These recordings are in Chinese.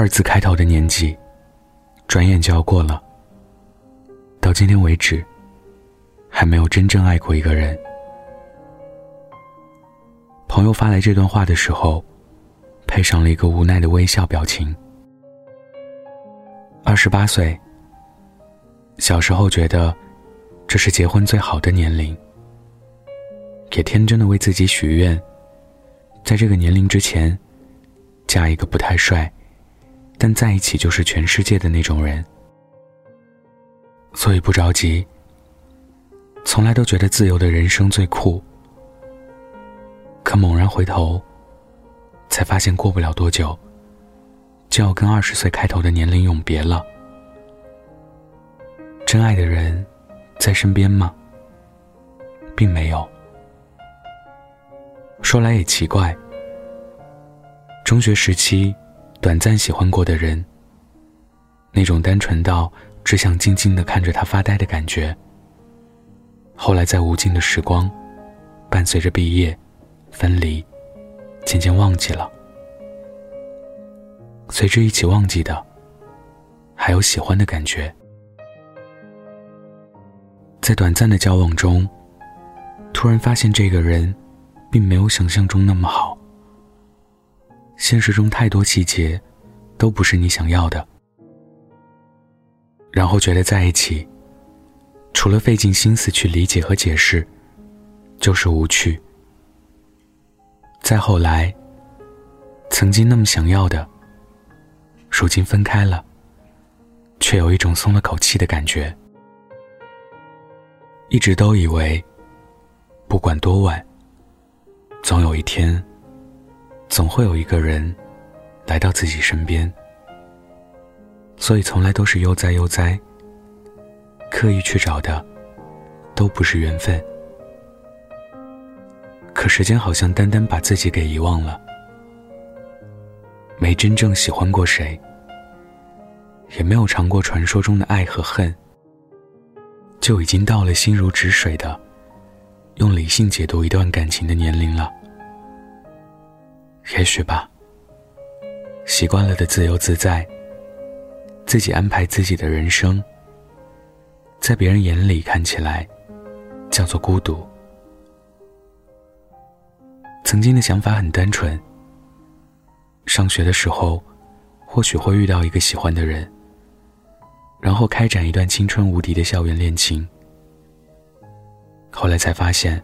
二字开头的年纪，转眼就要过了。到今天为止，还没有真正爱过一个人。朋友发来这段话的时候，配上了一个无奈的微笑表情。二十八岁，小时候觉得这是结婚最好的年龄，也天真的为自己许愿，在这个年龄之前，嫁一个不太帅，但在一起就是全世界的那种人。所以不着急，从来都觉得自由的人生最酷。可猛然回头，才发现过不了多久，就要跟二十岁开头的年龄永别了。真爱的人，在身边吗？并没有。说来也奇怪，中学时期，短暂喜欢过的人，那种单纯到只想静静的看着他发呆的感觉，后来在无尽的时光，伴随着毕业。分离，渐渐忘记了。随之一起忘记的，还有喜欢的感觉。在短暂的交往中，突然发现这个人，并没有想象中那么好。现实中太多细节，都不是你想要的。然后觉得在一起，除了费尽心思去理解和解释，就是无趣。再后来，曾经那么想要的，如今分开了，却有一种松了口气的感觉。一直都以为，不管多晚，总有一天，总会有一个人来到自己身边，所以从来都是悠哉悠哉，刻意去找的，都不是缘分。可时间好像单单把自己给遗忘了，没真正喜欢过谁，也没有尝过传说中的爱和恨，就已经到了心如止水的用理性解读一段感情的年龄了。也许吧，习惯了的自由自在，自己安排自己的人生，在别人眼里看起来叫做孤独。曾经的想法很单纯。上学的时候，或许会遇到一个喜欢的人，然后开展一段青春无敌的校园恋情。后来才发现，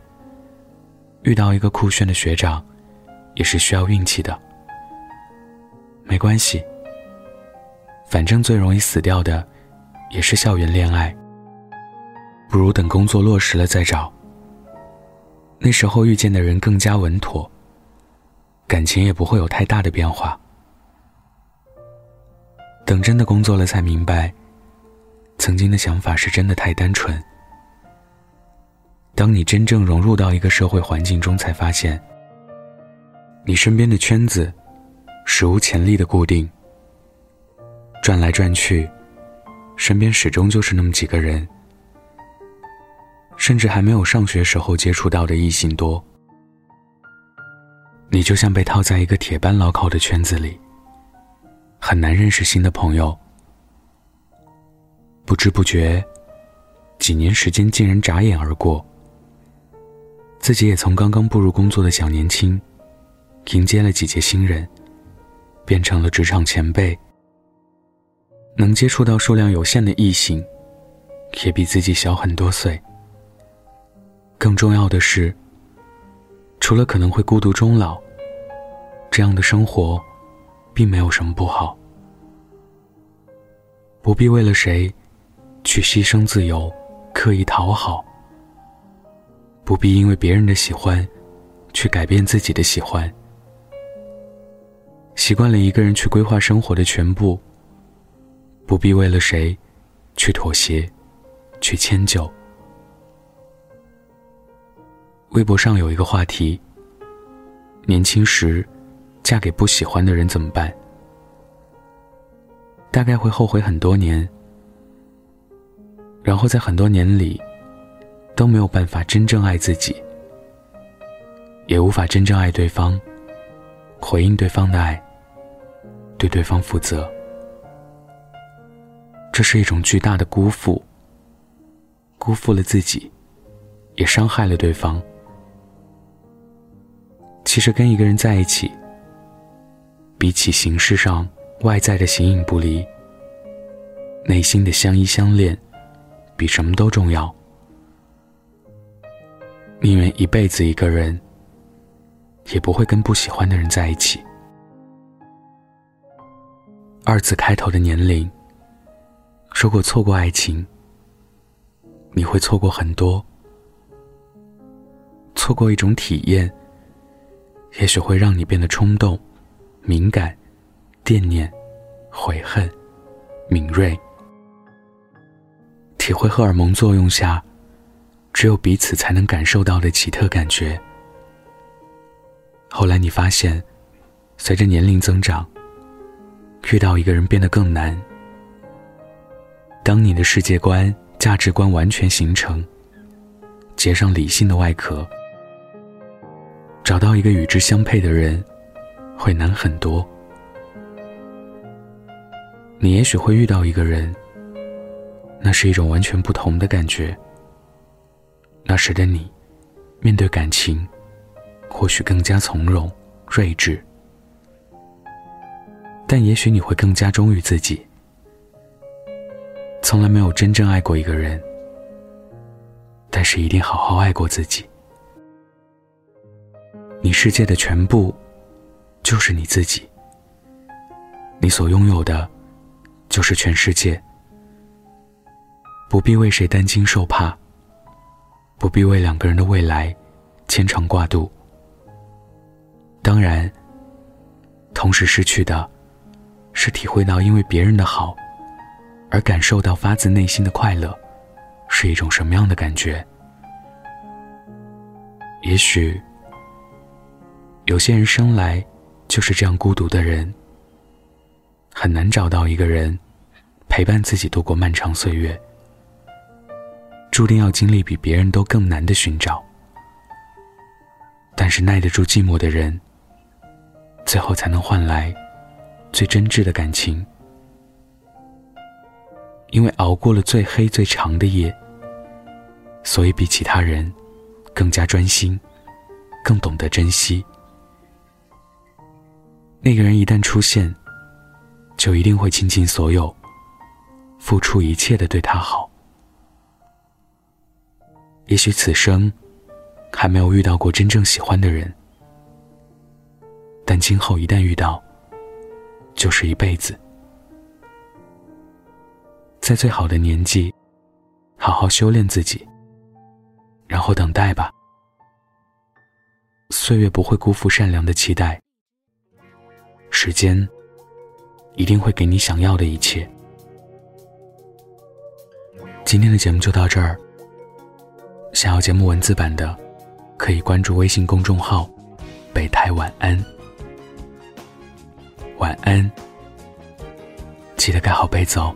遇到一个酷炫的学长，也是需要运气的。没关系，反正最容易死掉的，也是校园恋爱。不如等工作落实了再找。那时候遇见的人更加稳妥，感情也不会有太大的变化。等真的工作了，才明白，曾经的想法是真的太单纯。当你真正融入到一个社会环境中，才发现，你身边的圈子，史无前例的固定。转来转去，身边始终就是那么几个人。甚至还没有上学时候接触到的异性多，你就像被套在一个铁板牢靠的圈子里，很难认识新的朋友。不知不觉，几年时间竟然眨眼而过。自己也从刚刚步入工作的小年轻，迎接了几届新人，变成了职场前辈。能接触到数量有限的异性，也比自己小很多岁。更重要的是，除了可能会孤独终老，这样的生活，并没有什么不好。不必为了谁，去牺牲自由，刻意讨好；不必因为别人的喜欢，去改变自己的喜欢。习惯了一个人去规划生活的全部，不必为了谁，去妥协，去迁就。微博上有一个话题：年轻时嫁给不喜欢的人怎么办？大概会后悔很多年，然后在很多年里都没有办法真正爱自己，也无法真正爱对方，回应对方的爱，对对方负责。这是一种巨大的辜负，辜负了自己，也伤害了对方。其实跟一个人在一起，比起形式上外在的形影不离，内心的相依相恋，比什么都重要。宁愿一辈子一个人，也不会跟不喜欢的人在一起。二字开头的年龄。如果错过爱情，你会错过很多。错过一种体验，也许会让你变得冲动、敏感、惦念、悔恨、敏锐。体会荷尔蒙作用下，只有彼此才能感受到的奇特感觉。后来你发现，随着年龄增长，遇到一个人变得更难。当你的世界观、价值观完全形成，结上理性的外壳，找到一个与之相配的人，会难很多。你也许会遇到一个人，那是一种完全不同的感觉。那时的你，面对感情，或许更加从容、睿智，但也许你会更加忠于自己。从来没有真正爱过一个人，但是一定好好爱过自己。你世界的全部，就是你自己。你所拥有的，就是全世界。不必为谁担惊受怕，不必为两个人的未来牵肠挂肚。当然，同时失去的，是体会到因为别人的好。而感受到发自内心的快乐，是一种什么样的感觉？也许，有些人生来就是这样孤独的人，很难找到一个人陪伴自己度过漫长岁月，注定要经历比别人都更难的寻找。但是耐得住寂寞的人，最后才能换来最真挚的感情。因为熬过了最黑最长的夜，所以比其他人更加专心，更懂得珍惜。那个人一旦出现，就一定会倾尽所有，付出一切的对他好。也许此生还没有遇到过真正喜欢的人，但今后一旦遇到，就是一辈子。在最好的年纪，好好修炼自己，然后等待吧。岁月不会辜负善良的期待，时间一定会给你想要的一切。今天的节目就到这儿。想要节目文字版的，可以关注微信公众号“北太晚安”。晚安，记得盖好被子哦。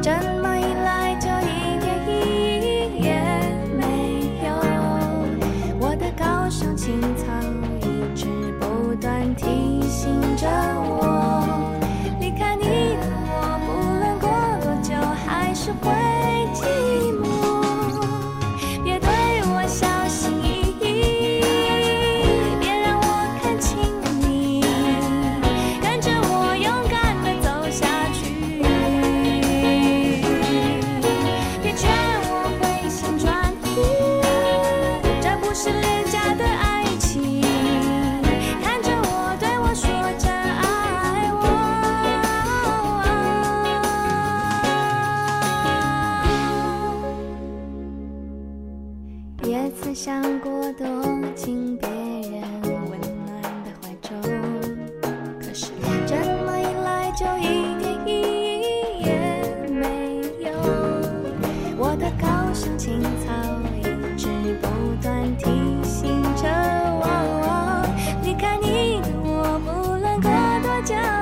짠. 曾想过躲进别人温暖的怀中。可是这么一来就一点意义也没有。我的高尚情操一直不断提醒着我离开你的我不论过多久